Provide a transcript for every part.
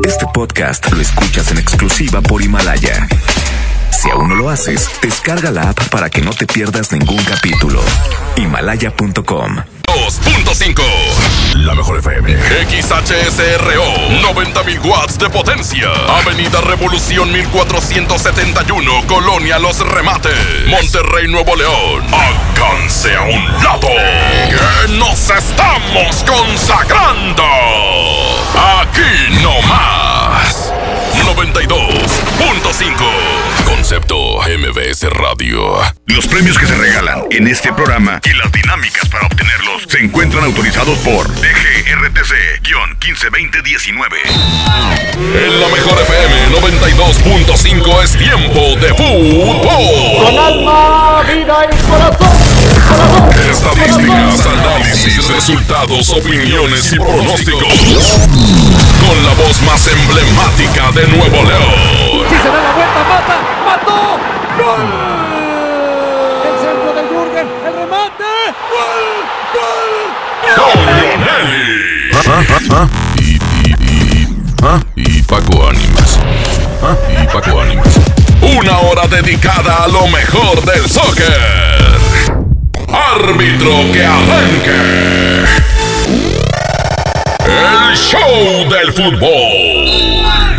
Este podcast lo escuchas en exclusiva por Himalaya. Si aún no lo haces, descarga la app para que no te pierdas ningún capítulo. Himalaya.com 2.5 La mejor FM XHSRO 90.000 watts de potencia. Avenida Revolución 1471 Colonia Los Remates. Monterrey, Nuevo León. Alcance a un lado. Nos estamos consagrando Aquí no más 92.5 Concepto MBS Radio Los premios que se regalan en este programa y las dinámicas para obtenerlos se encuentran autorizados por DGRTC-152019. En la mejor FM 92.5 es tiempo de fútbol. Con alma, vida y corazón. Estadísticas, análisis, resultados, opiniones y pronósticos. Con la voz más emblemática de Nuevo León. Si se da la vuelta, mata, mató. ¡Gol! El centro de Jürgen, el remate. ¡Gol! ¡Gol! Y, y, y, ¿ah? y Paco Ánimas. ¿Ah? Y Paco Ánimas. Una hora dedicada a lo mejor del soccer. Árbitro que arranque. El show del fútbol.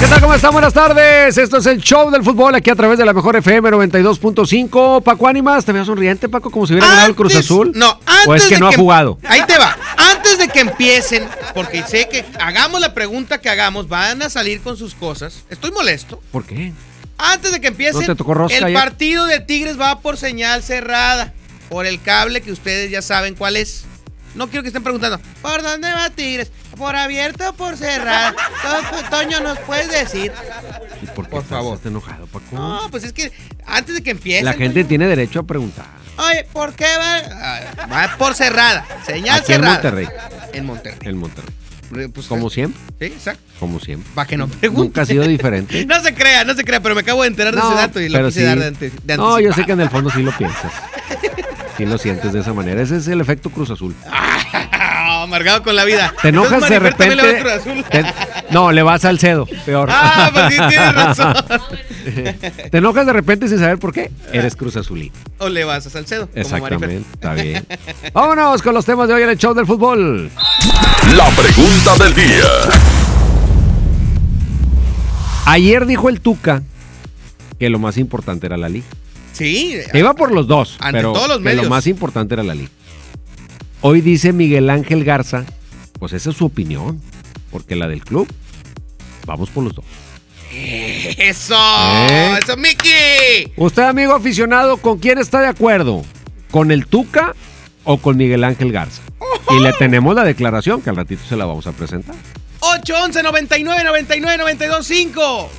¿Qué tal? ¿Cómo están? Buenas tardes. Esto es el show del fútbol aquí a través de la mejor FM 92.5. Paco Ánimas, ¿te veo sonriente, Paco, como si hubiera ganado el Cruz Azul? No, antes ¿O es que de no ha jugado? Ahí te va. Antes de que empiecen, porque sé que hagamos la pregunta que hagamos, van a salir con sus cosas. Estoy molesto. ¿Por qué? Antes de que empiecen, ¿No te tocó rosca el ayer? partido de Tigres va por señal cerrada. Por el cable que ustedes ya saben cuál es. No quiero que estén preguntando, ¿por dónde va Tigres? ¿Por abierto o por cerrada? To- Toño, ¿nos puedes decir? ¿Y por qué Por estás favor. este enojado, Paco? No, pues es que antes de que empiecen. la gente Toño, tiene derecho a preguntar. Oye, ¿por qué va? Ah, Va por cerrada. Señal Aquí en cerrada. Monterrey. En Monterrey. En Monterrey. Pues, Como es- siempre, Sí, exacto. como siempre. Para que no pregunte. Nunca ha sido diferente. No se crea, no se crea, pero me acabo de enterar de ese dato y lo quise sí. dar de, ante- de No, yo sé que en el fondo sí lo piensas. Sí lo sientes de esa manera. Ese es el efecto Cruz Azul. Amargado con la vida. Te enojas Entonces, de repente. Azul. te- no, le vas al cedo, peor. Ah, pues sí, tienes razón. Te enojas de repente sin saber por qué. Eres Cruz Azulí. O le vas a Salcedo. como. Exactamente, está bien. Vámonos con los temas de hoy en el show del fútbol. La pregunta del día. Ayer dijo el Tuca que lo más importante era la liga. Sí. Que iba por los dos, Ante pero todos los que medios. lo más importante era la liga. Hoy dice Miguel Ángel Garza, pues esa es su opinión, porque la del club, vamos por los dos. Eso. ¿Eh? Eso, Mickey. Usted, amigo aficionado, ¿con quién está de acuerdo? ¿Con el Tuca o con Miguel Ángel Garza? Y le tenemos la declaración, que al ratito se la vamos a presentar. 811 99 99 92 5.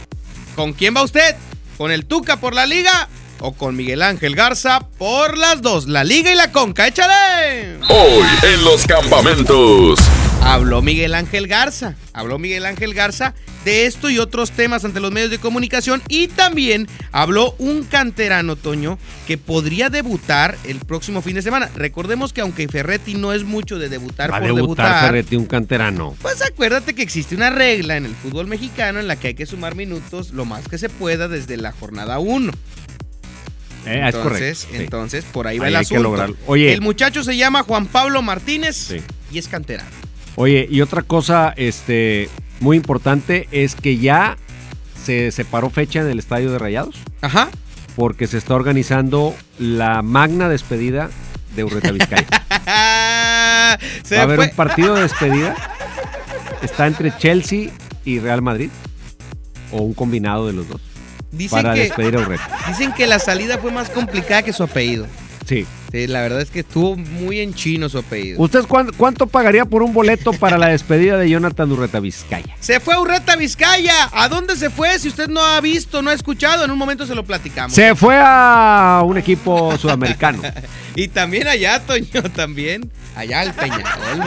¿Con quién va usted? ¿Con el Tuca por la liga? ¿O con Miguel Ángel Garza por las dos? La liga y la conca. ¡Échale! Hoy en los campamentos. Habló Miguel Ángel Garza. Habló Miguel Ángel Garza de esto y otros temas ante los medios de comunicación. Y también habló un canterano, Toño, que podría debutar el próximo fin de semana. Recordemos que aunque Ferretti no es mucho de debutar Va por debutar debutar, Ferretti, un canterano. pues acuérdate que existe una regla en el fútbol mexicano en la que hay que sumar minutos lo más que se pueda desde la jornada 1. Eh, es correcto. Entonces, sí. entonces por ahí Ahí va el hay que asunto. Oye. el muchacho se llama Juan Pablo Martínez Sí. y es canterano. Oye, y otra cosa este, muy importante es que ya se separó fecha en el Estadio de Rayados Ajá. porque se está organizando la magna despedida de Urreta Vizcaya. se Va a haber fue. un partido de despedida. Está entre Chelsea y Real Madrid. O un combinado de los dos. Dicen para que, despedir a Urreta. dicen que la salida fue más complicada que su apellido. Sí. Sí, la verdad es que estuvo muy en chino su apellido. ¿Usted cuán- cuánto pagaría por un boleto para la despedida de Jonathan Urreta Vizcaya? Se fue a Urreta Vizcaya. ¿A dónde se fue? Si usted no ha visto, no ha escuchado, en un momento se lo platicamos. Se fue a un equipo sudamericano. Y también allá, Toño, también. Allá al Peñarol.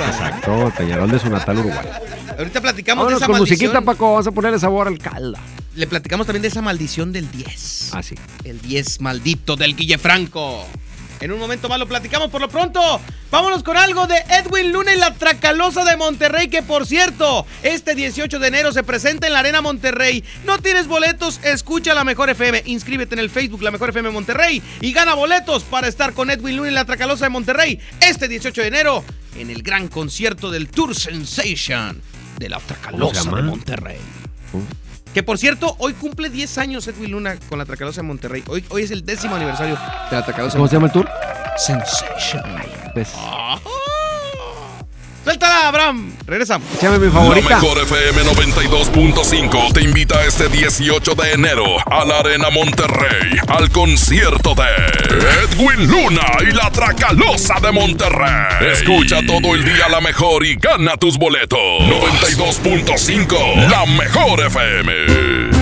Exacto, Peñarol de su natal Uruguay. Ahorita platicamos Vámonos de esa con maldición. musiquita, Paco. Vamos a ponerle sabor al calda. Le platicamos también de esa maldición del 10. Así. El 10 maldito del Guille Franco. En un momento más lo platicamos. Por lo pronto, vámonos con algo de Edwin Luna y la Tracalosa de Monterrey, que por cierto, este 18 de enero se presenta en la Arena Monterrey. No tienes boletos, escucha la Mejor FM. Inscríbete en el Facebook La Mejor FM Monterrey y gana boletos para estar con Edwin Luna y la Tracalosa de Monterrey este 18 de enero en el gran concierto del Tour Sensation de la Tracalosa de Monterrey. Que por cierto, hoy cumple 10 años Edwin Luna con la Tracalosa de Monterrey. Hoy, hoy es el décimo aniversario de la Tracalosa. ¿Cómo se llama el tour? Sensation. Pues, Suéltala, Abraham. Regresamos. llame mi La favorita. mejor FM 92.5 te invita este 18 de enero a la Arena Monterrey al concierto de Edwin Luna y la Tracalosa de Monterrey. Escucha todo el día la mejor y gana tus boletos. 92.5 La mejor FM.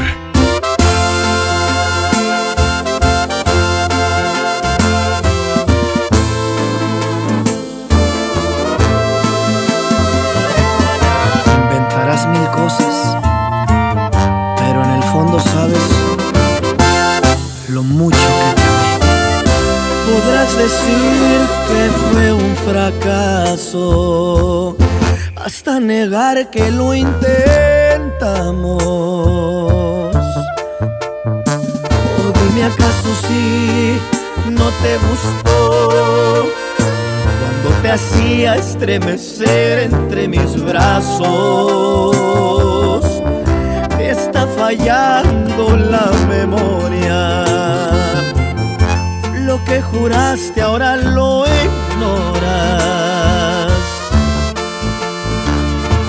Decir que fue un fracaso, hasta negar que lo intentamos. O dime acaso si no te gustó cuando te hacía estremecer entre mis brazos. Te está fallando la memoria. Que juraste ahora lo ignoras.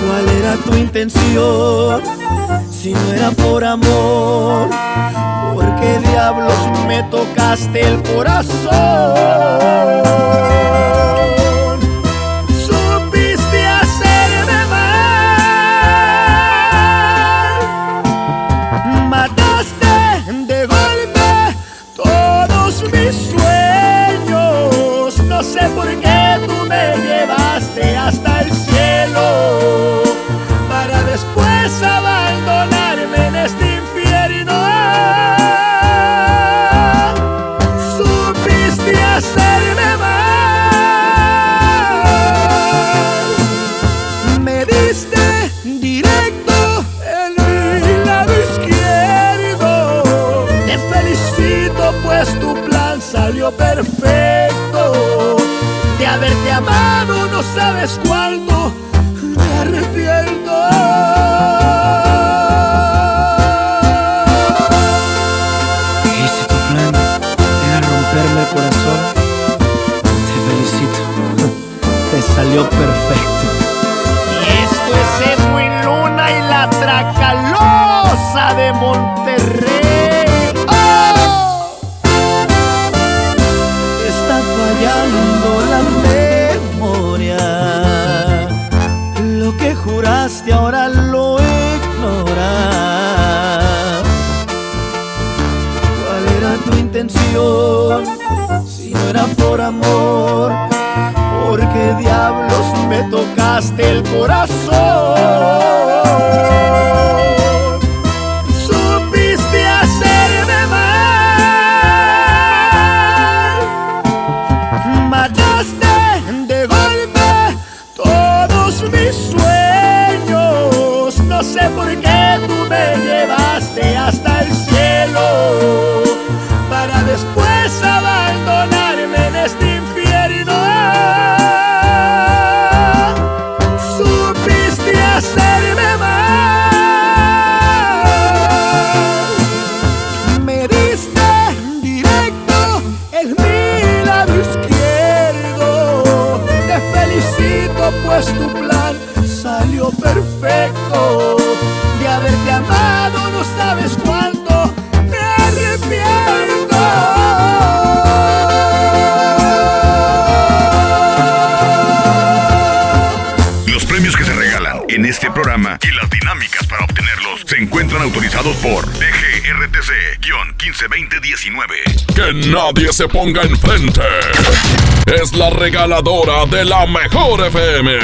¿Cuál era tu intención? Si no era por amor, ¿por qué diablos me tocaste el corazón? DGRTC-152019. Que nadie se ponga enfrente. Es la regaladora de la mejor FM.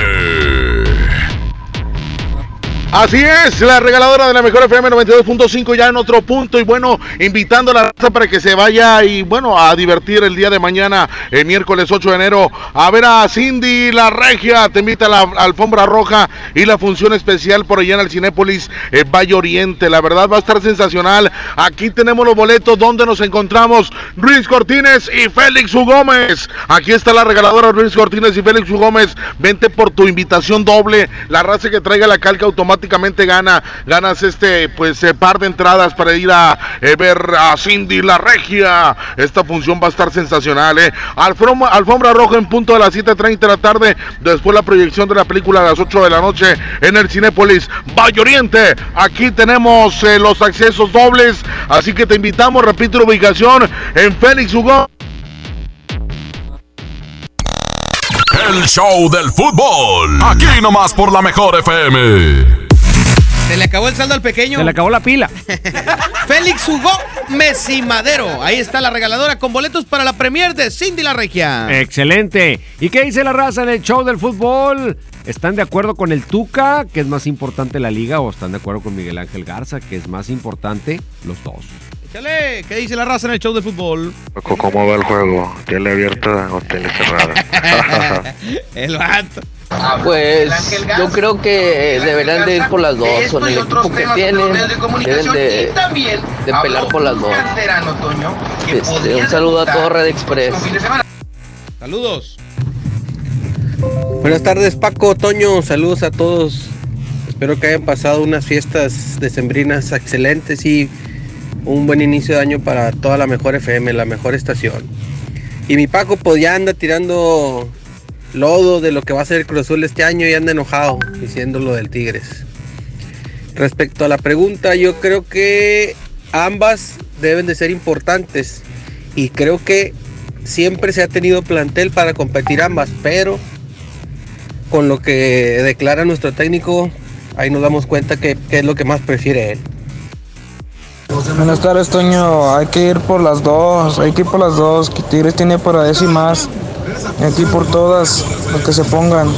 Así es, la regaladora de la mejor FM 92.5 ya en otro punto y bueno, invitando a la raza para que se vaya y bueno, a divertir el día de mañana, el miércoles 8 de enero, a ver a Cindy La Regia, te invita a la alfombra roja y la función especial por allá en el Cinépolis eh, Valle Oriente, la verdad va a estar sensacional, aquí tenemos los boletos. Donde nos encontramos Luis Cortines y Félix U. Gómez, aquí está la regaladora Luis Cortines y Félix U. Gómez, vente por tu invitación doble, la raza que traiga la calca automática automáticamente gana, ganas este pues eh, par de entradas para ir a eh, ver a Cindy la Regia. Esta función va a estar sensacional, eh. Alfombra, alfombra roja en punto de las 7:30 de la tarde, después la proyección de la película a las 8 de la noche en el Cinépolis Valle Oriente. Aquí tenemos eh, los accesos dobles, así que te invitamos, repito la ubicación en Félix Hugo. El show del fútbol. Aquí nomás por la mejor FM. Se le acabó el saldo al pequeño. Se le acabó la pila. Félix Hugo Messi Madero. Ahí está la regaladora con boletos para la premier de Cindy la Regia. Excelente. ¿Y qué dice la raza en el show del fútbol? ¿Están de acuerdo con el Tuca, que es más importante la liga, o están de acuerdo con Miguel Ángel Garza, que es más importante los dos? Échale, ¿qué dice la raza en el show del fútbol? ¿Cómo va el juego? ¿Tele abierta o tele cerrada? el vato. Pues yo creo que deberán de ir por las dos, con el equipo que tienen, deben de, de pelar por las dos. Este, un saludo a todo Red Express. Saludos. Buenas tardes Paco, Toño, saludos a todos. Espero que hayan pasado unas fiestas decembrinas excelentes y un buen inicio de año para toda la mejor FM, la mejor estación. Y mi Paco pues ya anda tirando lodo de lo que va a ser el Cruz Azul este año y anda enojado diciendo lo del Tigres. Respecto a la pregunta, yo creo que ambas deben de ser importantes y creo que siempre se ha tenido plantel para competir ambas, pero con lo que declara nuestro técnico, ahí nos damos cuenta que, que es lo que más prefiere él. Buenas tardes, Toño. Hay que ir por las dos. Hay que ir por las dos. Que Tigres tiene. Hay que ir por todas. Lo que se pongan.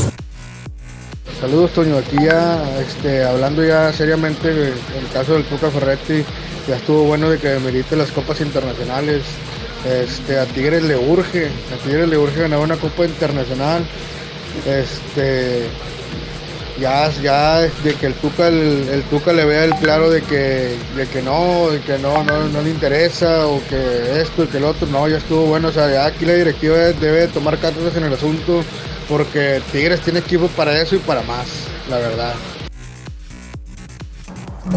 Saludos, Toño. Aquí ya, este, hablando ya seriamente, en el caso del Tuca Ferretti, ya estuvo bueno de que merite las copas internacionales. Este, a Tigres le urge, a Tigres le urge ganar una copa internacional. Este, ya, ya de que el Tuca, el, el Tuca le vea el claro de que, de que no, de que no, no, no le interesa, o que esto y que el otro, no, ya estuvo bueno, o sea, ya aquí la directiva debe tomar cartas en el asunto, porque Tigres tiene equipo para eso y para más, la verdad.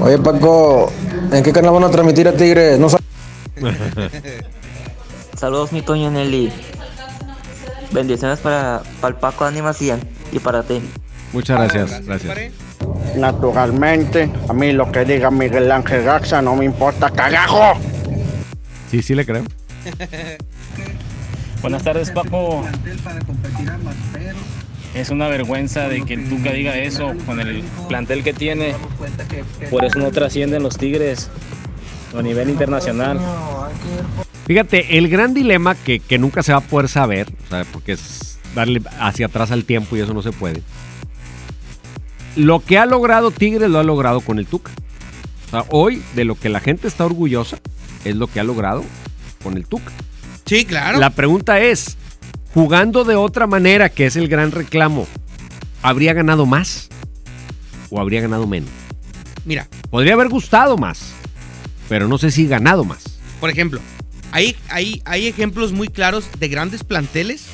Oye, Paco, ¿en qué canal van a transmitir a Tigres? No sab- Saludos, mi Toño Nelly. Bendiciones para, para el Paco y, y para ti. Muchas gracias, gracias. Naturalmente, a mí lo que diga Miguel Ángel Garza no me importa, cagajo. Sí, sí le creo. Buenas tardes, Paco. Es una vergüenza de que el Tuca diga eso con el plantel que tiene. Por eso no trascienden los Tigres a nivel internacional. Fíjate, el gran dilema que, que nunca se va a poder saber, o sea, porque es darle hacia atrás al tiempo y eso no se puede. Lo que ha logrado Tigres lo ha logrado con el Tuca. O sea, hoy de lo que la gente está orgullosa es lo que ha logrado con el Tuca. Sí, claro. La pregunta es, jugando de otra manera, que es el gran reclamo, ¿habría ganado más o habría ganado menos? Mira, Podría haber gustado más, pero no sé si ganado más. por ejemplo, hay, hay, hay ejemplos muy claros de grandes planteles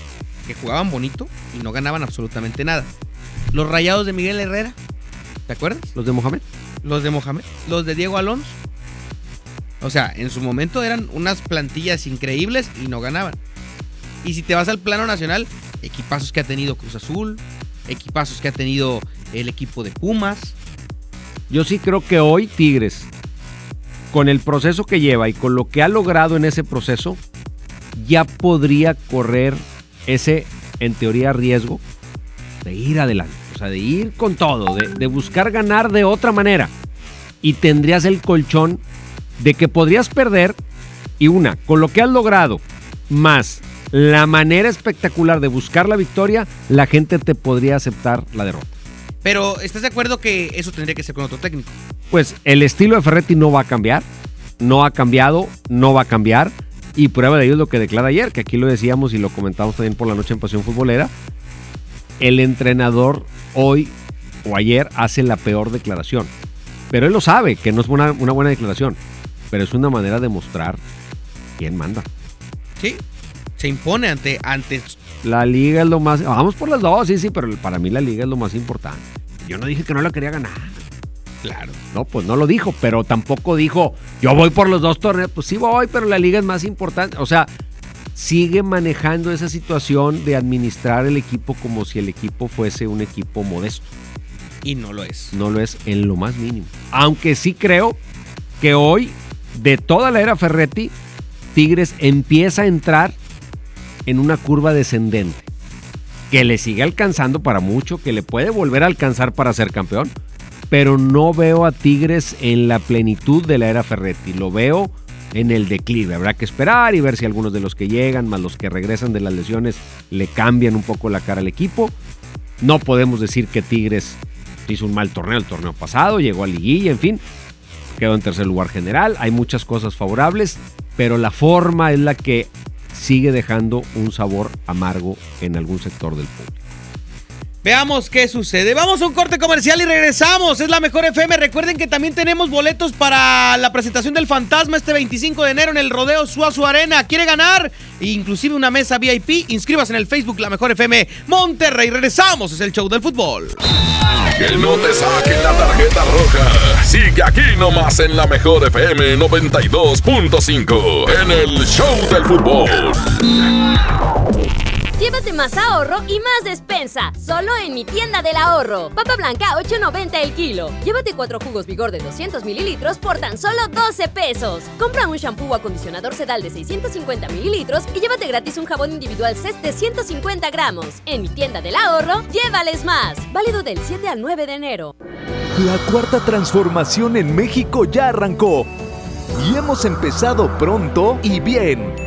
que jugaban bonito y no ganaban absolutamente nada. Los rayados de Miguel Herrera, ¿te acuerdas? ¿Los de Mohamed? Los de Mohamed, los de Diego Alonso. O sea, en su momento eran unas plantillas increíbles y no ganaban. Y si te vas al plano nacional, equipazos que ha tenido Cruz Azul, equipazos que ha tenido el equipo de Pumas. Yo sí creo que hoy Tigres, con el proceso que lleva y con lo que ha logrado en ese proceso, ya podría correr ese, en teoría, riesgo de ir adelante. O sea, de ir con todo, de, de buscar ganar de otra manera. Y tendrías el colchón de que podrías perder y una, con lo que has logrado, más la manera espectacular de buscar la victoria, la gente te podría aceptar la derrota. Pero ¿estás de acuerdo que eso tendría que ser con otro técnico? Pues el estilo de Ferretti no va a cambiar. No ha cambiado, no va a cambiar. Y prueba de ello es lo que declara ayer, que aquí lo decíamos y lo comentamos también por la noche en Pasión Futbolera. El entrenador hoy o ayer hace la peor declaración. Pero él lo sabe, que no es una, una buena declaración. Pero es una manera de mostrar quién manda. Sí, se impone ante, ante La liga es lo más. Vamos por las dos, sí, sí, pero para mí la liga es lo más importante. Yo no dije que no la quería ganar. Claro. No, pues no lo dijo, pero tampoco dijo, yo voy por los dos torneos. Pues sí voy, pero la liga es más importante. O sea, sigue manejando esa situación de administrar el equipo como si el equipo fuese un equipo modesto. y no lo es. No lo es en lo más mínimo. Aunque sí creo que hoy, de toda la era Ferretti, Tigres empieza a entrar en una curva descendente. Que le sigue alcanzando para mucho, que le puede volver a alcanzar para ser campeón. Pero no veo a Tigres en la plenitud de la era Ferretti. Lo veo en el declive. Habrá que esperar y ver si algunos de los que llegan, más los que regresan de las lesiones, le cambian un poco la cara al equipo. No podemos decir que Tigres hizo un mal torneo el torneo pasado, llegó a liguilla, en fin, quedó en tercer lugar general. Hay muchas cosas favorables, pero la forma es la que sigue dejando un sabor amargo en algún sector del público. Veamos qué sucede. Vamos a un corte comercial y regresamos. Es la mejor FM. Recuerden que también tenemos boletos para la presentación del Fantasma este 25 de enero en el Rodeo Suazo Arena. ¿Quiere ganar? Inclusive una mesa VIP. Inscríbase en el Facebook La Mejor FM Monterrey. Regresamos. Es el show del fútbol. Que no te saquen la tarjeta roja. Sigue aquí nomás en la mejor FM 92.5 en el show del fútbol. Llévate más ahorro y más despensa, solo en mi tienda del ahorro. Papa blanca 8.90 el kilo. Llévate cuatro jugos vigor de 200 mililitros por tan solo 12 pesos. Compra un shampoo o acondicionador sedal de 650 mililitros y llévate gratis un jabón individual CES de 150 gramos. En mi tienda del ahorro, llévales más. Válido del 7 al 9 de enero. La cuarta transformación en México ya arrancó. Y hemos empezado pronto y bien.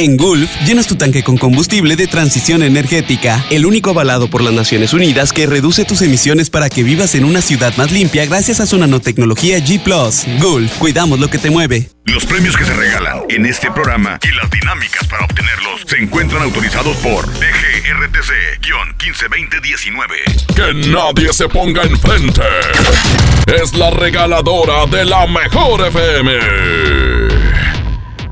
En Gulf, llenas tu tanque con combustible de transición energética, el único avalado por las Naciones Unidas que reduce tus emisiones para que vivas en una ciudad más limpia gracias a su nanotecnología G +. Gulf, cuidamos lo que te mueve. Los premios que se regalan en este programa y las dinámicas para obtenerlos se encuentran autorizados por DGRTC-152019. Que nadie se ponga enfrente. Es la regaladora de la mejor FM.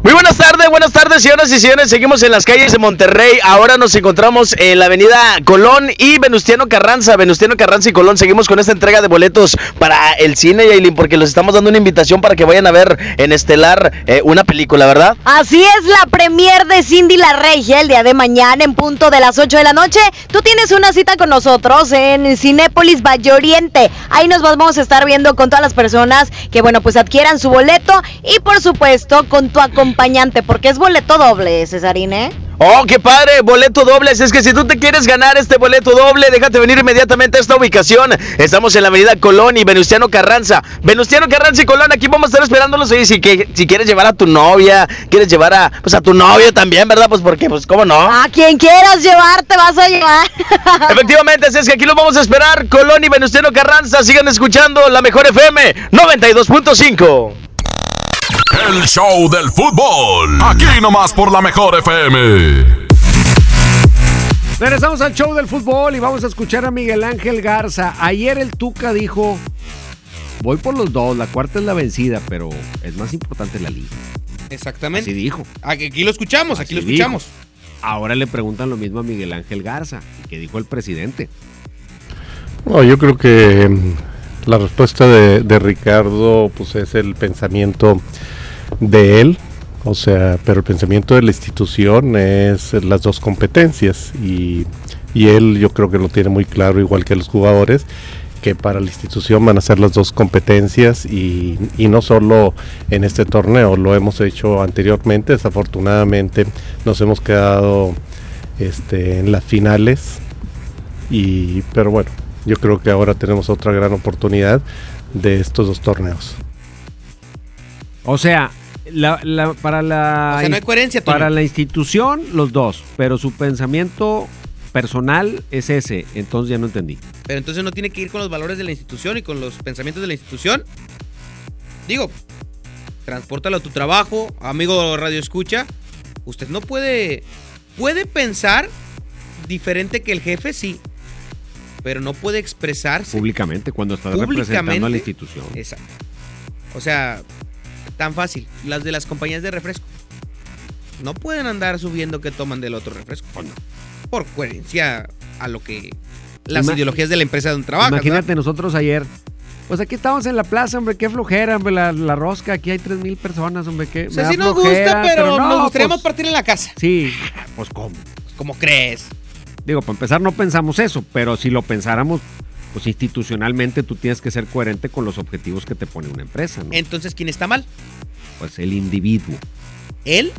Muy buenas tardes, buenas tardes, señoras y señores. Seguimos en las calles de Monterrey. Ahora nos encontramos en la avenida Colón y Venustiano Carranza. Venustiano Carranza y Colón. Seguimos con esta entrega de boletos para el cine, Yailin, porque les estamos dando una invitación para que vayan a ver en Estelar eh, una película, ¿verdad? Así es, la premier de Cindy La Regia el día de mañana en punto de las 8 de la noche. Tú tienes una cita con nosotros en Cinépolis Valle Oriente. Ahí nos vamos a estar viendo con todas las personas que, bueno, pues adquieran su boleto y, por supuesto, con tu acompañante, porque es boleto doble, Cesarine. Oh, qué padre, boleto doble. Es que si tú te quieres ganar este boleto doble, déjate venir inmediatamente a esta ubicación. Estamos en la avenida Colón y Venustiano Carranza. Venustiano Carranza y Colón, aquí vamos a estar esperándolos. Y si, que, si quieres llevar a tu novia, quieres llevar a, pues a tu novio también, ¿verdad? Pues porque, pues, ¿cómo no? A quien quieras llevar, te vas a llevar. Efectivamente, es que aquí los vamos a esperar. Colón y Venustiano Carranza, sigan escuchando la mejor FM 92.5. El show del fútbol. Aquí nomás por la mejor FM. Regresamos al show del fútbol y vamos a escuchar a Miguel Ángel Garza. Ayer el Tuca dijo, voy por los dos, la cuarta es la vencida, pero es más importante la liga. Exactamente. Así dijo. Aquí lo escuchamos, aquí lo escuchamos. dijo. Ahora le preguntan lo mismo a Miguel Ángel Garza, que dijo el presidente. No, yo creo que mm, la respuesta de, de Ricardo pues es el pensamiento de él, o sea, pero el pensamiento de la institución es las dos competencias y, y él yo creo que lo tiene muy claro igual que los jugadores que para la institución van a ser las dos competencias y, y no solo en este torneo, lo hemos hecho anteriormente, desafortunadamente nos hemos quedado este, en las finales y pero bueno, yo creo que ahora tenemos otra gran oportunidad de estos dos torneos. O sea, la- la- para la O sea, no hay coherencia, Toño. para la institución los dos, pero su pensamiento personal es ese, entonces ya no entendí. Pero entonces no tiene que ir con los valores de la institución y con los pensamientos de la institución. Digo, transpórtalo a tu trabajo, amigo Radio Escucha. Usted no puede. Puede pensar diferente que el jefe, sí. Pero no puede expresarse. Públicamente, cuando Públicamente. representando a la institución. Exacto. O sea, tan fácil. Las de las compañías de refresco. No pueden andar subiendo que toman del otro refresco. ¿o no? Por coherencia a lo que. Las ideologías de la empresa donde trabajas. Imagínate nosotros ayer. Pues aquí estamos en la plaza, hombre, qué flojera, hombre, la, la rosca, aquí hay tres mil personas, hombre, qué O sea, sí nos flojera, gusta, pero, no, nos gustaría pues, partir en la casa. Sí, pues cómo. ¿Cómo crees? Digo, para empezar no pensamos eso, pero si lo pensáramos, pues institucionalmente tú tienes que ser coherente con los objetivos que te pone una empresa, ¿no? Entonces, ¿quién está mal? Pues el individuo, ¿Él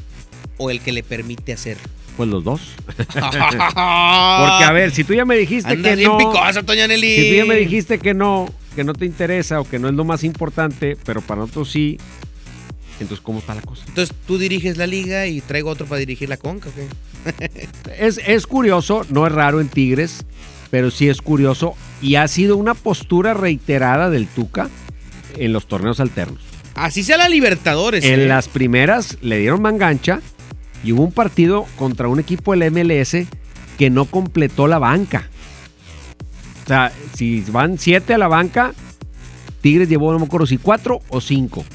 o el que le permite hacerlo? pues los dos. Porque a ver, si tú ya me dijiste Andas que bien no, Toña Nelly. si tú ya me dijiste que no, que no te interesa o que no es lo más importante, pero para nosotros sí, entonces ¿cómo está la cosa? Entonces, tú diriges la liga y traigo otro para dirigir la conca, ¿o qué? Es, es curioso, no es raro en Tigres, pero sí es curioso y ha sido una postura reiterada del Tuca en los torneos alternos. Así sea la Libertadores. En ¿eh? las primeras le dieron mangancha y hubo un partido contra un equipo del MLS que no completó la banca. O sea, si van siete a la banca, Tigres llevó, no me acuerdo si cuatro o cinco.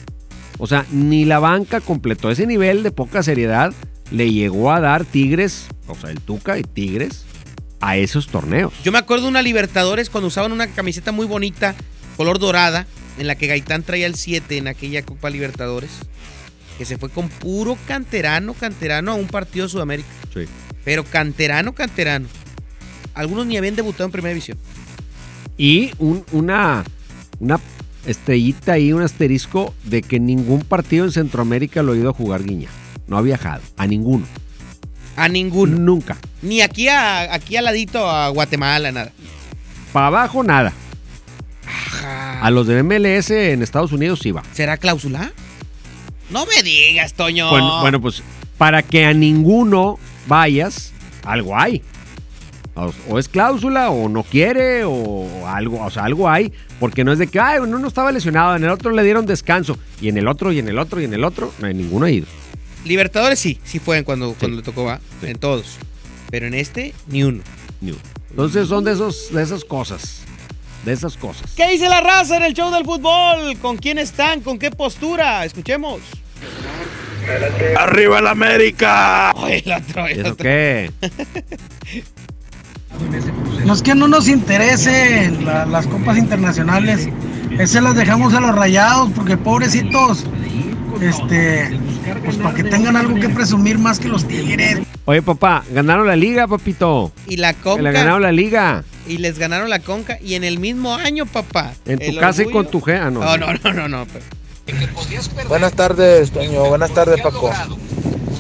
O sea, ni la banca completó ese nivel de poca seriedad. Le llegó a dar Tigres, o sea, el Tuca y Tigres, a esos torneos. Yo me acuerdo de una Libertadores cuando usaban una camiseta muy bonita, color dorada, en la que Gaitán traía el 7 en aquella Copa Libertadores. Que se fue con puro canterano, canterano a un partido de Sudamérica. Sí. Pero canterano, canterano. Algunos ni habían debutado en primera división. Y un- una, una estrellita ahí, un asterisco de que ningún partido en Centroamérica lo ha ido a jugar Guiña. No ha viajado, a ninguno. A ninguno. Nunca. Ni aquí, a, aquí al ladito a Guatemala, nada. Para abajo, nada. A los de MLS en Estados Unidos sí va. ¿Será cláusula? No me digas, Toño. Bueno, bueno, pues para que a ninguno vayas, algo hay. O, o es cláusula, o no quiere, o algo, o sea, algo hay, porque no es de que, ay, uno no estaba lesionado, en el otro le dieron descanso, y en el otro, y en el otro, y en el otro, no hay ninguno ha ido. Libertadores sí, sí fue cuando, cuando le tocó, va. En todos. Pero en este, ni uno. Ni uno. Entonces son de esos, de esas cosas. De esas cosas. ¿Qué dice la raza en el show del fútbol? ¿Con quién están? ¿Con qué postura? Escuchemos. ¡Arriba el América! Ay, el otro, el ¿Y eso otro. qué? No es que no nos interesen la- las copas internacionales, esas las dejamos a los rayados porque pobrecitos, este, pues para que tengan algo que presumir más que los tigres. Oye, papá, ganaron la liga, papito. Y la conca. le ganaron la liga. Y les ganaron la conca. Y en el mismo año, papá. En tu casa y con tu ge. Ah, no. No, no, no, no, no. pero- Buenas tardes, Toño. Buenas tardes, Paco.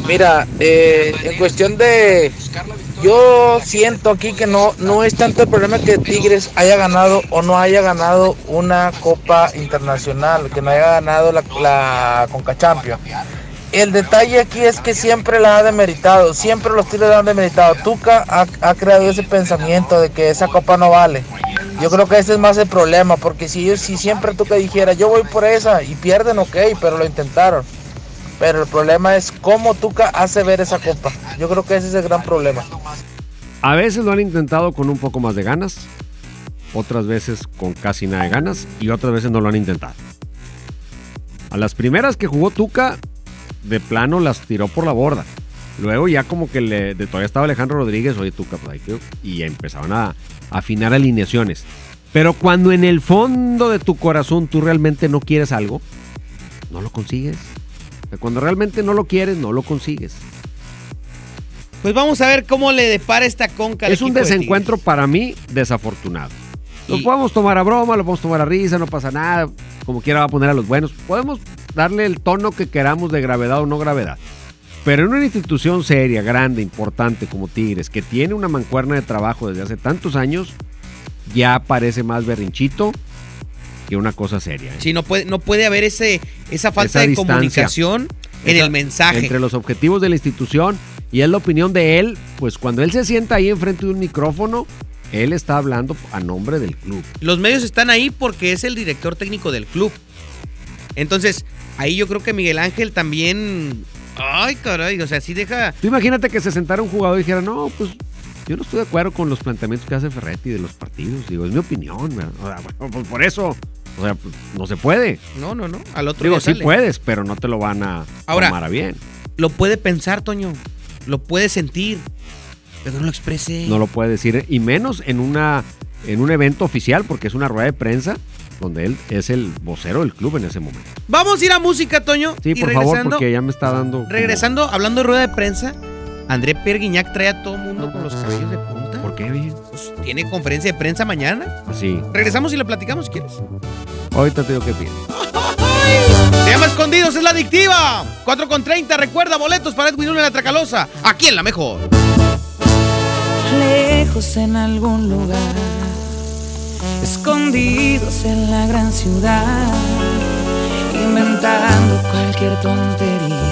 Mira, eh, en cuestión de... Yo siento aquí que no, no es tanto el problema que Tigres haya ganado o no haya ganado una Copa Internacional, que no haya ganado la, Conca Champions. El detalle aquí es que siempre la ha demeritado, siempre los Tigres la han demeritado. Tuca ha, creado ese pensamiento de que esa copa no vale. Yo creo que ese es más el problema, porque si, si siempre Tuca dijera, yo voy por esa y pierden, ok, pero lo intentaron. Pero el problema es cómo Tuca hace ver esa copa. Yo creo que ese es el gran problema. A veces lo han intentado con un poco más de ganas, otras veces con casi nada de ganas y otras veces no lo han intentado. A las primeras que jugó Tuca, de plano las tiró por la borda. Luego ya como que le, de todavía estaba Alejandro Rodríguez, oye Tuca, pues. Y empezaban a, a afinar alineaciones. Pero cuando en el fondo de tu corazón tú realmente no quieres algo, no lo consigues. Sea, Cuando realmente no lo quieres, no lo consigues. Pues vamos a ver cómo le depara esta conca. al Es un de desencuentro para mí desafortunado. Lo Y- podemos tomar a broma, lo podemos tomar a risa, no pasa nada. Como quiera va a poner a los buenos. Podemos darle el tono que queramos de gravedad o no gravedad. Pero en una institución seria, grande, importante como Tigres, que tiene una mancuerna de trabajo desde hace tantos años, ya parece más berrinchito que una cosa seria. ¿eh? Sí, no puede, no puede haber ese, esa falta Esa de distancia. comunicación en Esa- el mensaje. Entre los objetivos de la institución y es la opinión de él, pues cuando él se sienta ahí enfrente de un micrófono, él está hablando a nombre del club. Los medios están ahí porque es el director técnico del club. Entonces, ahí yo creo que Miguel Ángel también. Ay, caray, o sea, sí deja. Tú imagínate que se sentara un jugador y dijera, no, pues yo no estoy de acuerdo con los planteamientos que hace Ferretti de los partidos. Digo, es mi opinión. ¿verdad? O sea, bueno, pues por eso, o sea, no se puede. No, no, no. Al otro Digo, día sí sale. puedes, pero no te lo van a Ahora- tomar a bien. Lo puede pensar, Toño. Lo puede sentir. Pero no lo exprese. No lo puede decir, y menos en una en un evento oficial, porque es una rueda de prensa donde él es el vocero del club en ese momento. Vamos a ir a música, Toño. Sí, y por favor, porque ya me está dando. como- regresando, hablando de rueda de prensa, André Perguiñac trae a todo el mundo con los cabellos de punta. ¿Por qué, bien? Pues tiene conferencia de prensa mañana. Así. Regresamos y lo platicamos si quieres. Ahorita te digo qué piensas. Se llama Escondidos, es la adictiva. 4 con 30, recuerda boletos para Edwin Luna en la Tracalosa. Aquí en la mejor. lejos en algún lugar, escondidos en la gran ciudad, inventando cualquier tontería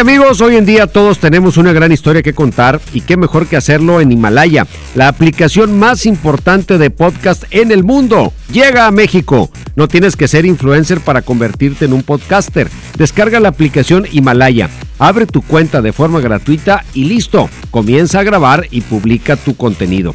Amigos, hoy en día todos tenemos una gran historia que contar y qué mejor que hacerlo en Himalaya, la aplicación más importante de podcast en el mundo. Llega a México. No tienes que ser influencer para convertirte en un podcaster. Descarga la aplicación Himalaya, abre tu cuenta de forma gratuita y listo. Comienza a grabar y publica tu contenido.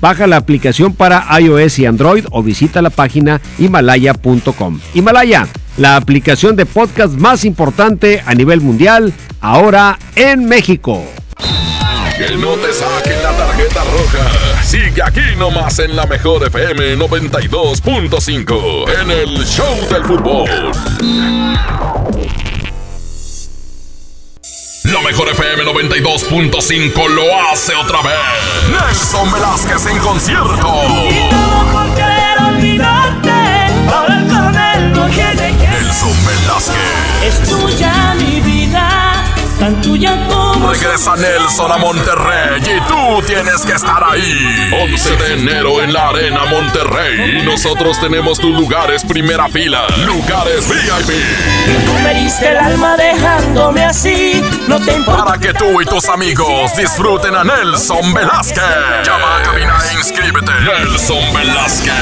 Baja la aplicación para iOS y Android o visita la página himalaya.com. Himalaya, la aplicación de podcast más importante a nivel mundial, ahora en México. Que no te saquen la tarjeta roja. Sigue aquí nomás en la mejor FM 92.5 en el Show del Fútbol. La mejor FM 92.5 lo hace otra vez. Nelson Velázquez en concierto. Nelson Velázquez. Es tuya mi vida, tan tuya como Regresa Nelson a Monterrey y tú tienes que estar ahí. 11 de enero en la Arena Monterrey. Nosotros tenemos tus lugares primera fila. Lugares VIP. Tú me diste el alma dejándome así, no te importa. Para que tú y tus amigos disfruten a Nelson Velázquez. Llama a cabina e inscríbete. Nelson Velázquez.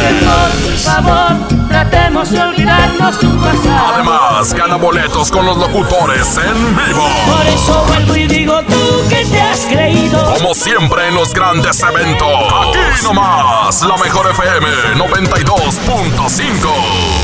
Por favor, tratemos de olvidarnos tu pasado. Además, gana boletos con los locutores en vivo. Por eso vuelvo y digo tú que te has creído. Como siempre en los grandes eventos. Aquí nomás, la mejor FM 92.5.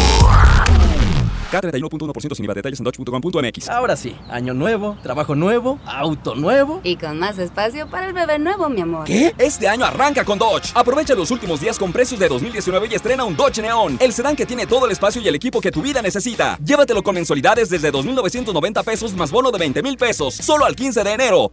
K31.1% sin IVA. Detalles en dodge.com.mx. Ahora sí, año nuevo, trabajo nuevo, auto nuevo. Y con más espacio para el bebé nuevo, mi amor. ¿Qué? Este año arranca con Dodge. Aprovecha los últimos días con precios de 2019 y estrena un Dodge Neon, el sedán que tiene todo el espacio y el equipo que tu vida necesita. Llévatelo con mensualidades desde 2.990 pesos más bono de 20 mil pesos, solo al 15 de enero.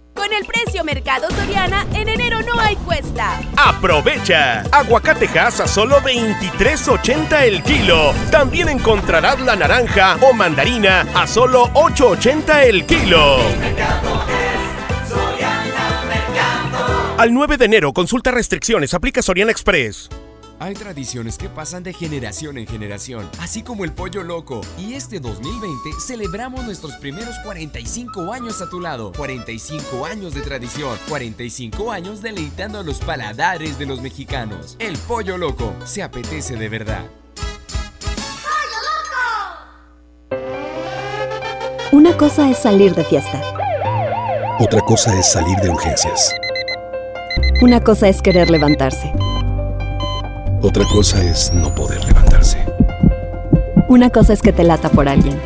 Con el precio Mercado Soriana, en enero no hay cuesta. ¡Aprovecha! Aguacatejas a solo 23.80 el kilo. También encontrarás la naranja o mandarina a solo 8.80 el kilo. Al 9 de enero, consulta restricciones, aplica Soriana Express. Hay tradiciones que pasan de generación en generación, así como el pollo loco. Y este 2020 celebramos nuestros primeros 45 años a tu lado. 45 años de tradición, 45 años deleitando a los paladares de los mexicanos. El pollo loco se apetece de verdad. Una cosa es salir de fiesta. Otra cosa es salir de urgencias. Una cosa es querer levantarse. Otra cosa es no poder levantarse. Una cosa es que te lata por alguien.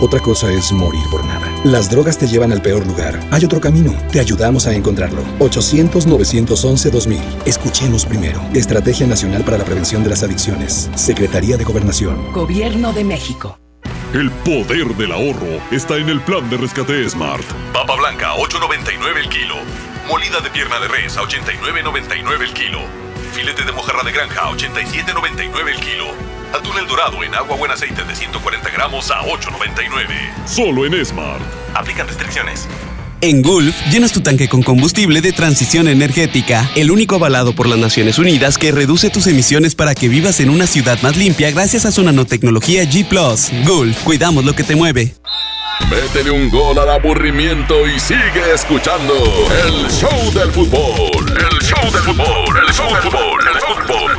Otra cosa es morir por nada. Las drogas te llevan al peor lugar. Hay otro camino. Te ayudamos a encontrarlo. 800-911-2000. Escuchemos primero. Estrategia Nacional para la Prevención de las Adicciones. Secretaría de Gobernación. Gobierno de México. El poder del ahorro está en el plan de rescate Smart. Papa blanca, 8.99 el kilo. Molida de pierna de res, a 89.99 el kilo. Filete de mojarra de granja, a 87.99 el kilo. Atún el dorado en agua buen aceite de 140 gramos a 8.99. Solo en Smart. Aplican restricciones. En Gulf, llenas tu tanque con combustible de transición energética, el único avalado por las Naciones Unidas que reduce tus emisiones para que vivas en una ciudad más limpia gracias a su nanotecnología G ⁇ Gulf, cuidamos lo que te mueve. Métele un gol al aburrimiento y sigue escuchando el show del fútbol. El show del fútbol, el show del fútbol, el fútbol.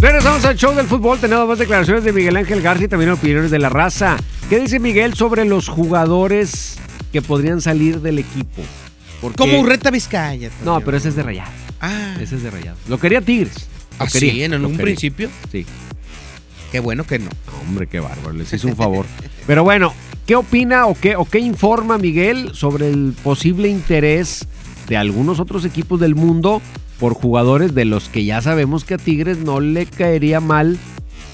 Regresamos al show del fútbol. Tenemos más declaraciones de Miguel Ángel García y también opiniones de la raza. ¿Qué dice Miguel sobre los jugadores que podrían salir del equipo? Porque- Como Urreta Vizcaya. No, pero ese es de Rayado. Ah. Ese es de Rayado. Lo quería Tigres. Lo ¿Ah, quería, sí? ¿En un quería. principio? Sí. Qué bueno que no. Hombre, qué bárbaro. Les hizo un favor. Pero bueno, ¿qué opina o qué, o qué informa Miguel sobre el posible interés de algunos otros equipos del mundo por jugadores de los que ya sabemos que a Tigres no le caería mal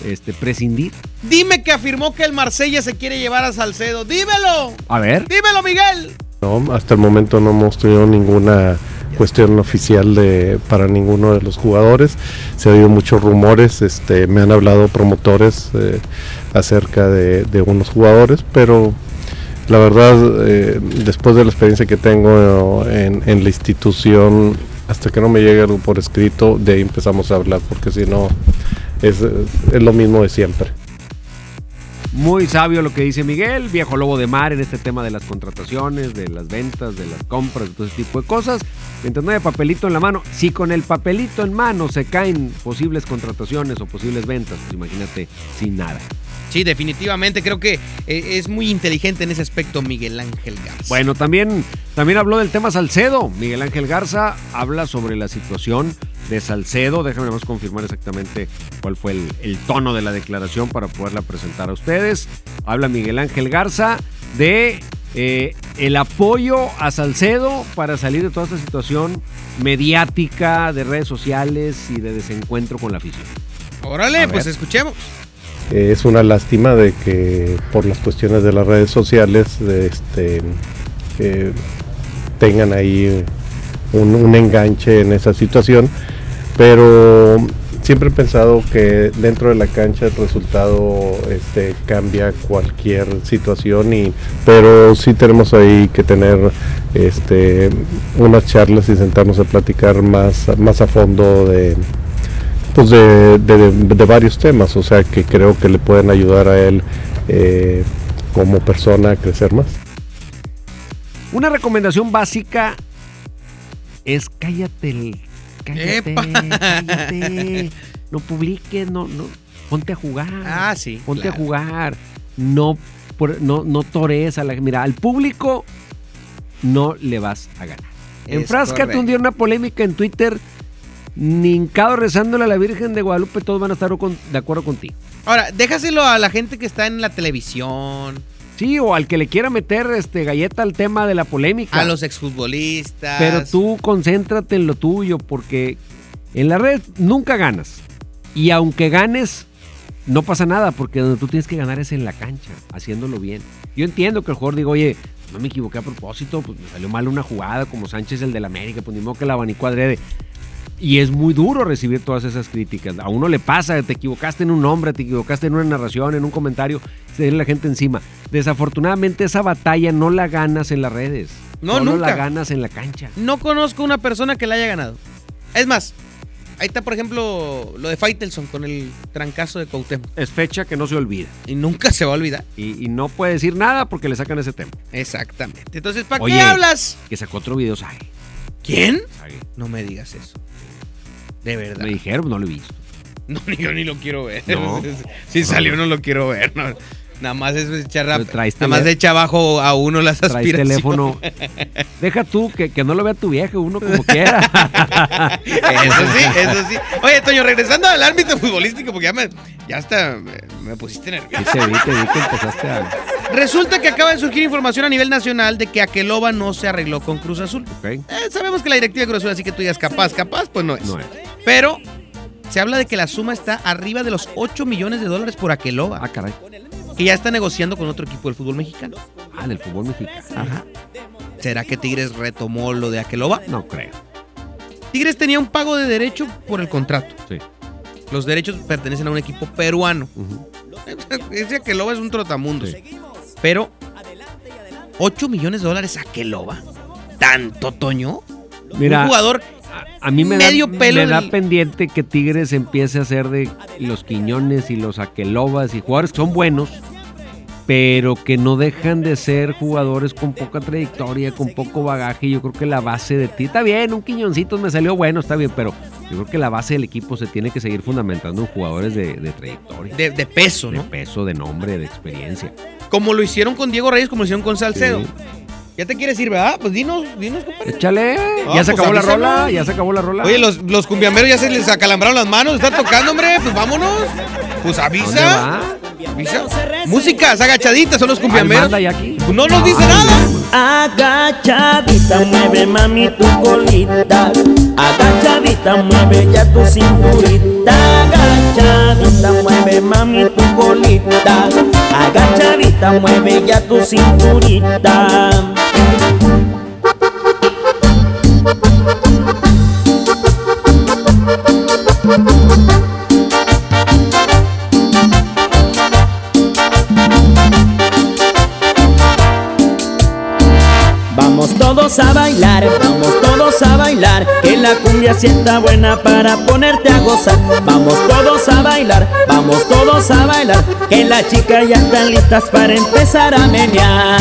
este, prescindir? Dime que afirmó que el Marsella se quiere llevar a Salcedo. Dímelo. A ver. Dímelo, Miguel. No, hasta el momento no hemos tenido ninguna cuestión oficial de para ninguno de los jugadores. Se ha oído muchos rumores, este, me han hablado promotores eh, acerca de, unos jugadores, pero la verdad, eh, después de la experiencia que tengo en, en la institución, hasta que no me llegue algo por escrito, de ahí empezamos a hablar, porque si no, es lo mismo de siempre. Muy sabio lo que dice Miguel, viejo lobo de mar en este tema de las contrataciones, de las ventas, de las compras, de todo ese tipo de cosas. Mientras no haya papelito en la mano, si con el papelito en mano se caen posibles contrataciones o posibles ventas, pues imagínate sin nada. Sí, definitivamente. Creo que eh, es muy inteligente en ese aspecto Miguel Ángel Garza. Bueno, también, también habló del tema Salcedo. Miguel Ángel Garza habla sobre la situación de Salcedo. Déjame más confirmar exactamente cuál fue el, el tono de la declaración para poderla presentar a ustedes. Habla Miguel Ángel Garza de eh, el apoyo a Salcedo para salir de toda esta situación mediática de redes sociales y de desencuentro con la afición. Órale, pues escuchemos. Eh, es una lástima de que por las cuestiones de las redes sociales de este, eh, tengan ahí un, un enganche en esa situación, pero siempre he pensado que dentro de la cancha el resultado este, cambia cualquier situación, y, pero sí tenemos ahí que tener este, unas charlas y sentarnos a platicar más, más a fondo de, pues de, de- varios temas, o sea que creo que le pueden ayudar a él eh, como persona a crecer más. Una recomendación básica es cállate el. Cállate, ¡Epa! cállate. No publiques, no, no. Ponte a jugar. Ah, sí, Ponte claro. a jugar. No, por- no, no a la. Mira, al público no le vas a ganar. Es Enfráscate un día una polémica en Twitter, nincado rezándole a la Virgen de Guadalupe, todos van a estar de acuerdo contigo. Ahora, déjaselo a la gente que está en la televisión, Sí, o al que le quiera meter este galleta al tema de la polémica. a los exfutbolistas. Pero tú concéntrate en lo tuyo, porque en la red nunca ganas. Y aunque ganes, no pasa nada, porque donde tú tienes que ganar es en la cancha, haciéndolo bien. Yo entiendo que el jugador diga, oye, no me equivoqué a propósito, pues me salió mal una jugada como Sánchez el del América, pues ni modo que la abanicó adrede. Y es muy duro recibir todas esas críticas. A uno le pasa, te equivocaste en un nombre, te equivocaste en una narración, en un comentario, se viene la gente encima. Desafortunadamente esa batalla no la ganas en las redes. No, Solo nunca. la ganas en la cancha. No conozco una persona que la haya ganado. Es más, ahí está, por ejemplo, lo de Faitelson con el trancazo de Cuauhtémoc. Es fecha que no se olvida. Y nunca se va a olvidar. Y, y no puede decir nada porque le sacan ese tema. Exactamente. Entonces, ¿para Oye, qué hablas? Que sacó otro video, Sage. ¿Quién? Sage. No me digas eso. De verdad. Me dijeron, no lo he visto. No, ni yo ni lo quiero ver. No. Si salió, no lo quiero ver. no. Nada más es echar Nada más echar abajo a uno las Traes aspiraciones. teléfono. Deja tú que, que no lo vea tu vieja, uno como quiera. Eso sí, eso sí. Oye, Toño, regresando al ámbito futbolístico, porque ya me, ya hasta me, me pusiste nervioso. Sí, vi, te vi que empezaste a. Resulta que acaba de surgir información a nivel nacional de que Aqueloba no se arregló con Cruz Azul. Ok. Eh, sabemos que la directiva de Cruz Azul, así que tú digas capaz, capaz, pues no es. No es. Pero se habla de que la suma está arriba de los 8 millones de dólares por Aqueloba. Ah, caray. Que ya está negociando con otro equipo del fútbol mexicano. Ah, del fútbol mexicano. Ajá. ¿Será que Tigres retomó lo de Aqueloba? No creo. Tigres tenía un pago de derecho por el contrato. Sí. Los derechos pertenecen a un equipo peruano. Ese Aqueloba es un trotamundos. Pero, 8 millones de dólares Aqueloba. ¿Tanto, Toño? Mira, un jugador A mí me, medio da, pelo me da del- pendiente que Tigres empiece a hacer de los Quiñones y los Aquelobas y jugadores que son buenos, pero que no dejan de ser jugadores con poca trayectoria, con poco bagaje. Yo creo que la base de ti, está bien, un Quiñoncito me salió bueno, está bien, pero yo creo que la base del equipo se tiene que seguir fundamentando en jugadores de, de trayectoria. de, de peso, De ¿no? peso, de nombre, de experiencia. Como lo hicieron con Diego Reyes, como lo hicieron con Salcedo. Sí. ¿Ya te quieres ir, verdad? Pues dinos, dinos, compadre. Échale, Ah, ya se pues acabó la rola, ya se acabó la rola. Oye, los, los cumbiameros ya se les acalambraron las manos, están tocando, hombre. Pues vámonos. Pues ¿Dónde avisa. va? avisa. Músicas agachaditas son los cumbiameros. Manda ya aquí. No nos dice nada. Agachadita, mueve mami tu colita. Agachadita, mueve ya tu cinturita. Agachadita, mueve mami tu colita. Agachadita, mueve ya tu cinturita. Vamos todos a bailar, vamos todos a bailar, que la cumbia sienta buena para ponerte a gozar. Vamos todos a bailar, vamos todos a bailar, que las chicas ya están listas para empezar a menear.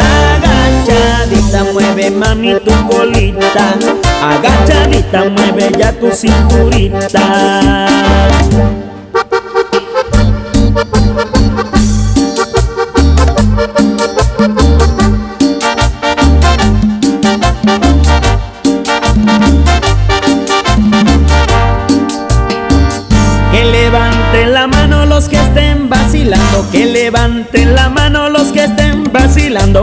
Mami tu colita. Agachadita, mueve ya tu cinturita.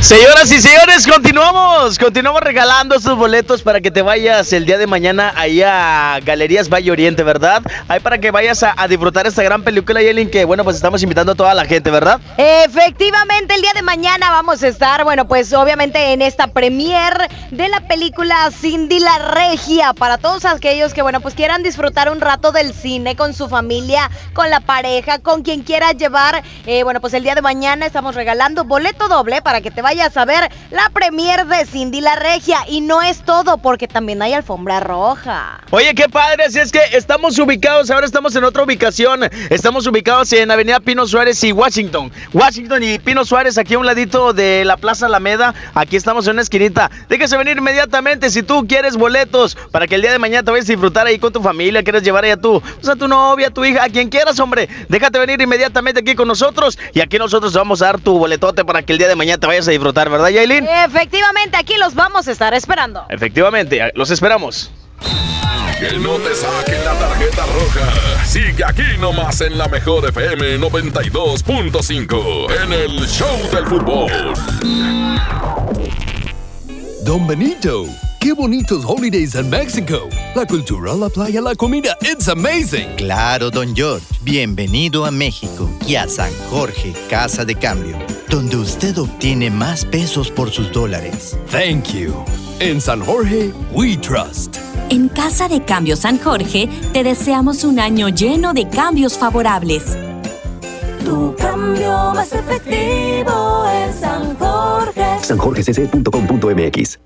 Señoras y señores, continuamos, continuamos regalando estos boletos para que te vayas el día de mañana ahí a Galerías Valle Oriente, ¿verdad? Ahí para que vayas a, disfrutar esta gran película, Yelin, que bueno, pues estamos invitando a toda la gente, ¿verdad? Efectivamente, el día de mañana vamos a estar, bueno, pues obviamente en esta premier de la película Cindy la Regia, para todos aquellos que, bueno, pues quieran disfrutar un rato del cine con su familia, con la pareja, con quien quiera llevar, eh, bueno, pues el día de mañana estamos regalando boleto doble para que te vayas a ver la premier de Cindy la Regia. Y no es todo, porque también hay alfombra roja. Oye, qué padre, así es que estamos ubicados, ahora estamos en otra ubicación, estamos ubicados en Avenida Pino Suárez y Washington. Washington y Pino Suárez, aquí a un ladito de la Plaza Alameda, aquí estamos en una esquinita. Déjese venir inmediatamente si tú quieres boletos para que el día de mañana te vayas a disfrutar ahí con tu familia, quieres llevar ahí a tu, pues a tu novia, a tu hija, a quien quieras, hombre. Déjate venir inmediatamente aquí con nosotros y aquí nosotros vamos a dar tu boletote para que el día de mañana te vayas a disfrutar, ¿verdad, Yailin? Efectivamente, aquí los vamos a estar esperando. Efectivamente, los esperamos. Que no te saquen la tarjeta roja. Sigue aquí nomás en la mejor FM 92.5 en el Show del Fútbol. Don Benito, qué bonitos holidays en México. La cultura, la playa, la comida, it's amazing. Claro, don George. Bienvenido a México y a San Jorge, Casa de Cambio, donde usted obtiene más pesos por sus dólares. Thank you. En San Jorge, we trust. En Casa de Cambio San Jorge te deseamos un año lleno de cambios favorables. Tu cambio más efectivo es San Jorge. sanjorgecc.com.mx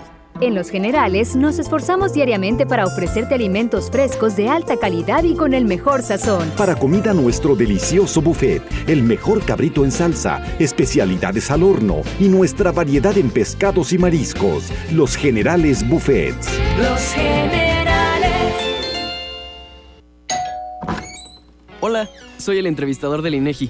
En Los Generales nos esforzamos diariamente para ofrecerte alimentos frescos de alta calidad y con el mejor sazón. Para comida nuestro delicioso buffet, el mejor cabrito en salsa, especialidades al horno y nuestra variedad en pescados y mariscos. Los Generales Buffets. Los generales. Hola, soy el entrevistador del INEGI.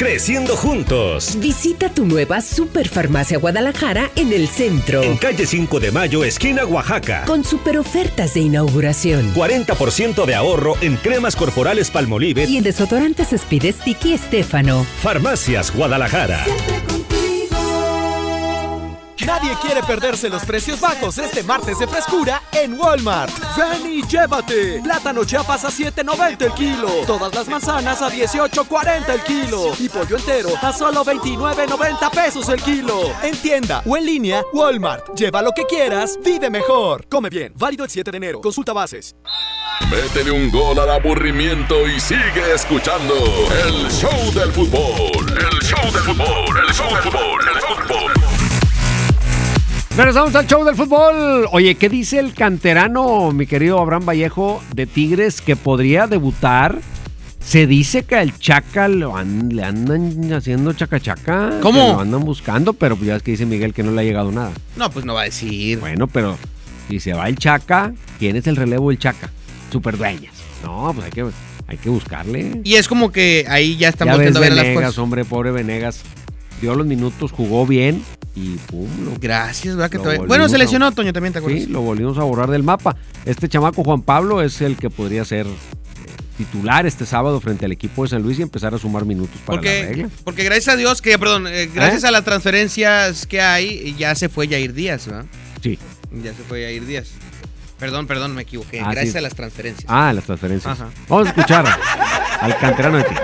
Creciendo juntos. Visita tu nueva Superfarmacia Guadalajara en el centro. En calle 5 de Mayo, esquina Oaxaca. Con super ofertas de inauguración. 40% de ahorro en cremas corporales Palmolive y en desodorantes Speed Stick y Estefano. Farmacias Guadalajara. Nadie quiere perderse los precios bajos este martes de frescura en Walmart. Ven y llévate. Plátano Chiapas a 7.90 el kilo. Todas las manzanas a 18.40 el kilo. Y pollo entero a solo 29.90 pesos el kilo. En tienda o en línea, Walmart. Lleva lo que quieras, vive mejor. Come bien. Válido el 7 de enero. Consulta bases. Métele un gol al aburrimiento y sigue escuchando el show del fútbol. El show del fútbol. El show del fútbol. El fútbol. Regresamos al show del fútbol. Oye, ¿qué dice el canterano, mi querido Abraham Vallejo, de Tigres, que podría debutar? Se dice que al Chaca lo an- le andan haciendo chaca-chaca. ¿Cómo? que Lo andan buscando, pero ya es que dice Miguel que no le ha llegado nada. No, pues no va a decir. Bueno, pero si se va el Chaca, ¿quién es el relevo del Chaca? Superdueñas. No, pues hay que, hay que buscarle. Y es como que ahí ya están ya ves volviendo a ver las cosas. hombre, pobre Venegas. Dio los minutos, jugó bien y pum. lo- Gracias, ¿verdad? Que te Bueno, se a- lesionó Toño también, ¿te acuerdas? Sí, lo volvimos a borrar del mapa. Este chamaco Juan Pablo es el que podría ser eh, titular este sábado frente al equipo de San Luis y empezar a sumar minutos para la Porque, regla. porque gracias a Dios, que perdón, eh, gracias a las transferencias que hay, ya se fue Jair Díaz, ¿verdad? Sí. Ya se fue Jair Díaz. Perdón, perdón, me equivoqué. Ah, gracias sí. a las transferencias. Ah, las transferencias. Ajá. Vamos a escuchar al canterano de ti.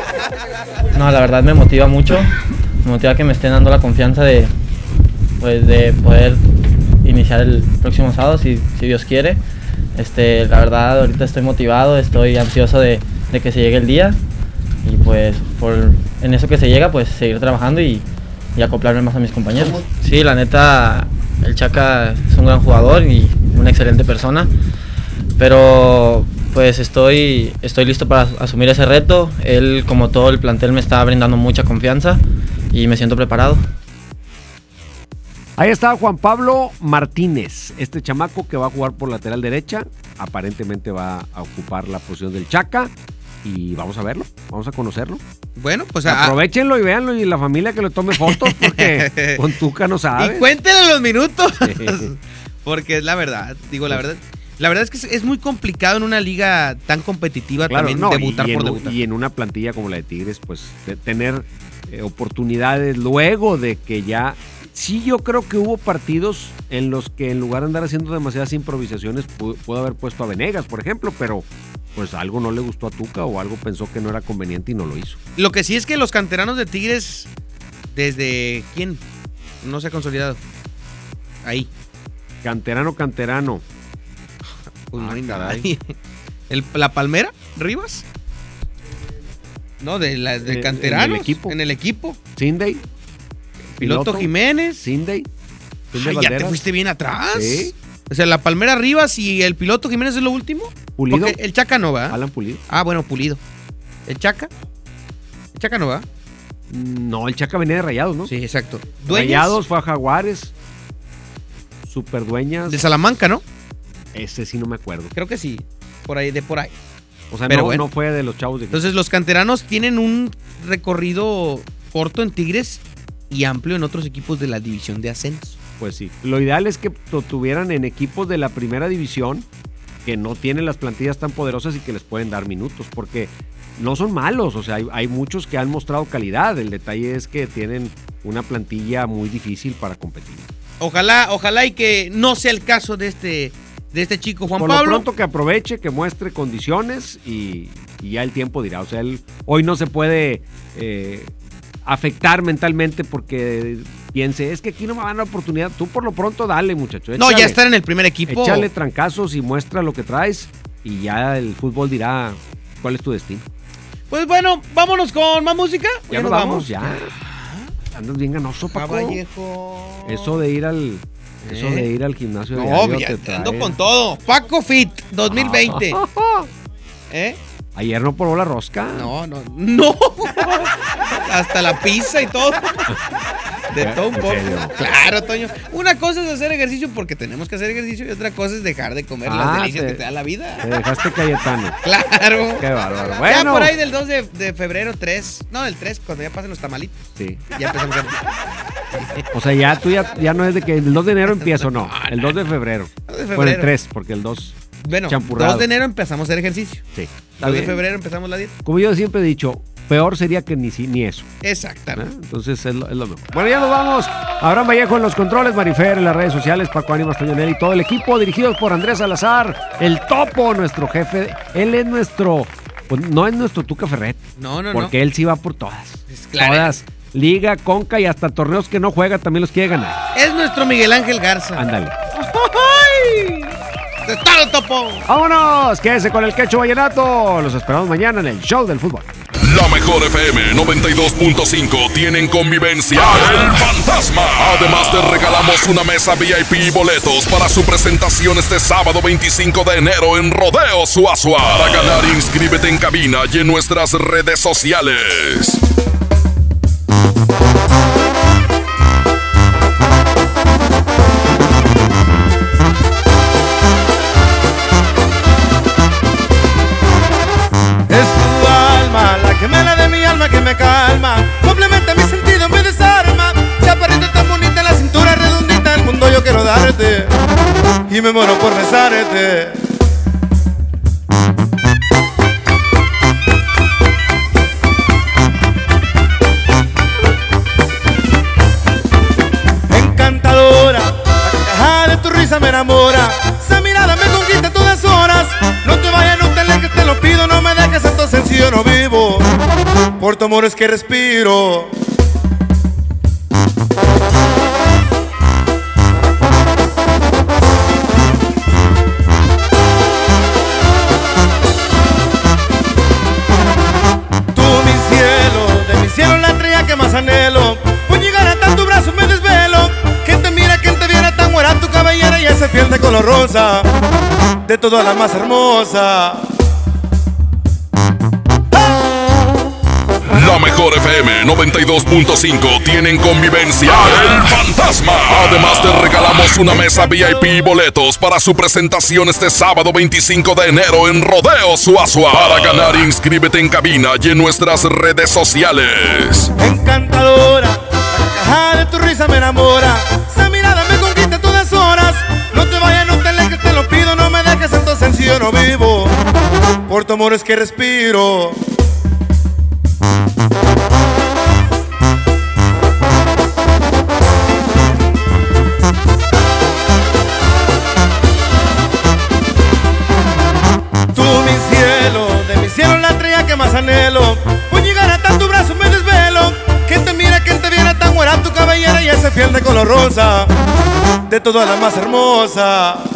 No, la verdad me motiva mucho. Me motiva que me estén dando la confianza de, pues, de poder iniciar el próximo sábado, si, si Dios quiere. Este, la verdad, ahorita estoy motivado, estoy ansioso de, de que se llegue el día. Y pues, por, en eso que se llega, pues seguir trabajando y, y acoplarme más a mis compañeros. Sí, la neta, el Chaca es un gran jugador y una excelente persona. Pero pues estoy, estoy listo para asumir ese reto. Él, como todo el plantel, me está brindando mucha confianza y me siento preparado. Ahí está Juan Pablo Martínez, este chamaco que va a jugar por lateral derecha. Aparentemente va a ocupar la posición del Chaca. Y vamos a verlo, vamos a conocerlo. Bueno, pues a- aprovechenlo y véanlo y la familia que le tome fotos porque con Tuca no sabe. Y cuéntenle los minutos. Porque es la verdad, digo la verdad. La verdad es que es, es muy complicado en una liga tan competitiva Claro, también no, debutar y, y por en, debutar. y en una plantilla como la de Tigres, pues de tener eh, oportunidades luego de que ya... Sí, yo creo que hubo partidos en los que en lugar de andar haciendo demasiadas improvisaciones, pu- pudo haber puesto a Venegas, por ejemplo, pero pues algo no le gustó a Tuca o algo pensó que no era conveniente y no lo hizo. Lo que sí es que los canteranos de Tigres, desde quién, no se ha consolidado. Ahí. Canterano, canterano. Pues no Ah, hay caray. nadie. El- ¿La Palmera? ¿Rivas? No, de, la, de En- el equipo. En el equipo. Cinday. Piloto, Jiménez. Cinday. Cinday Ay, ya te fuiste bien atrás. Sí. O sea, la Palmera Rivas y el piloto Jiménez es lo último. Pulido. Porque el Chaca no va. Alan Pulido. Ah, bueno, Pulido. ¿El Chaca? ¿El Chaca no va? No, el Chaca venía de Rayados, ¿no? Sí, exacto. ¿Dueñas? Rayados fue a Jaguares. Superdueñas. De Salamanca, ¿no? Ese sí no me acuerdo. Creo que sí. Por ahí, de por ahí. O sea, Pero no, bueno. no fue de los chavos de Entonces los canteranos tienen un recorrido corto en Tigres y amplio en otros equipos de la división de ascenso. Pues sí. Lo ideal es que lo tuvieran en equipos de la primera división que no tienen las plantillas tan poderosas y que les pueden dar minutos, porque no son malos, o sea, hay, hay muchos que han mostrado calidad. El detalle es que tienen una plantilla muy difícil para competir. Ojalá, ojalá y que no sea el caso de este, de este chico Juan Por Pablo. lo pronto que aproveche, que muestre condiciones y, y ya el tiempo dirá. O sea, él hoy no se puede eh, afectar mentalmente porque piense, es que aquí no me van a dar la oportunidad. Tú por lo pronto dale, muchacho. No, ya estar en el primer equipo. Échale trancazos y muestra lo que traes y ya el fútbol dirá cuál es tu destino. Pues bueno, vámonos con más música. Ya, nos vamos, ya. Andas bien ganoso, Paco. Caballejo. Eso de ir al eso ¿Eh? de ir al gimnasio No, diario te ando con todo. Paco Fit 2020. ¿Eh? Ayer no probó la rosca. No, no, no. Hasta la pizza y todo. De todo un ¿En poco. Claro, Toño. Una cosa es hacer ejercicio porque tenemos que hacer ejercicio y otra cosa es dejar de comer las Ah, delicias te- que te da la vida. Te dejaste Cayetano. Claro. Qué bárbaro. Ya Bueno. por ahí del 2 de, de febrero, 3. No, del 3, cuando ya pasen los tamalitos. Sí. Ya empezamos a O sea, ya tú ya, ya no es de que el 2 de enero empiezo, no. El 2 de febrero. de Bueno, el febrero. 3, porque el 2. Bueno, champurrado. 2 de enero empezamos a hacer ejercicio. Sí. 2 de febrero empezamos la dieta. Como yo siempre he dicho, peor sería que ni, si- ni eso. Exactamente. ¿eh? Entonces es lo, es lo mejor. Bueno, ya nos vamos. Abraham Vallejo en los controles, Marifer en las redes sociales, Paco Ánimas, Toñonel y todo el equipo dirigidos por Andrés Salazar, el topo, nuestro jefe. Él es nuestro, pues, no es nuestro Tuca Ferret. No, no, porque no. él sí va por todas. claro. Todas. Liga, Conca y hasta torneos que no juega también los quiere ganar. Es nuestro Miguel Ángel Garza. Ándale. ¡De todo, topo! ¡Vámonos! Quédese con el quecho vallenato. Los esperamos mañana en el show del fútbol. La mejor FM 92.5 tienen convivencia El Fantasma. Además te regalamos una mesa VIP y boletos para su presentación este sábado 25 de enero en Rodeo Suazua. Para ganar, inscríbete en cabina y en nuestras redes sociales. Y me muero por besarte. Encantadora, la carcajada de tu risa me enamora. Esa mirada me conquista todas horas. No te vayas, no te alejes, te lo pido, no me dejes, entonces sencillo no vivo. Por tu amor es que respiro. De toda la más hermosa. La mejor FM 92.5 tienen convivencia El Fantasma. Además te regalamos una mesa VIP y boletos para su presentación este sábado 25 de enero en Rodeo Suazua. Para ganar inscríbete en cabina y en nuestras redes sociales. Encantadora, la carcajada de tu risa me enamora. Esa mirada me conquista todas horas. No te vayas, sencillo no vivo. Por tu amor es que respiro. Tú mi cielo, de mi cielo la estrella que más anhelo. Por llegar hasta tu brazo me desvelo. Quien te mira, quien te viera tan buena tu cabellera y ese piel de color rosa. De toda la más hermosa.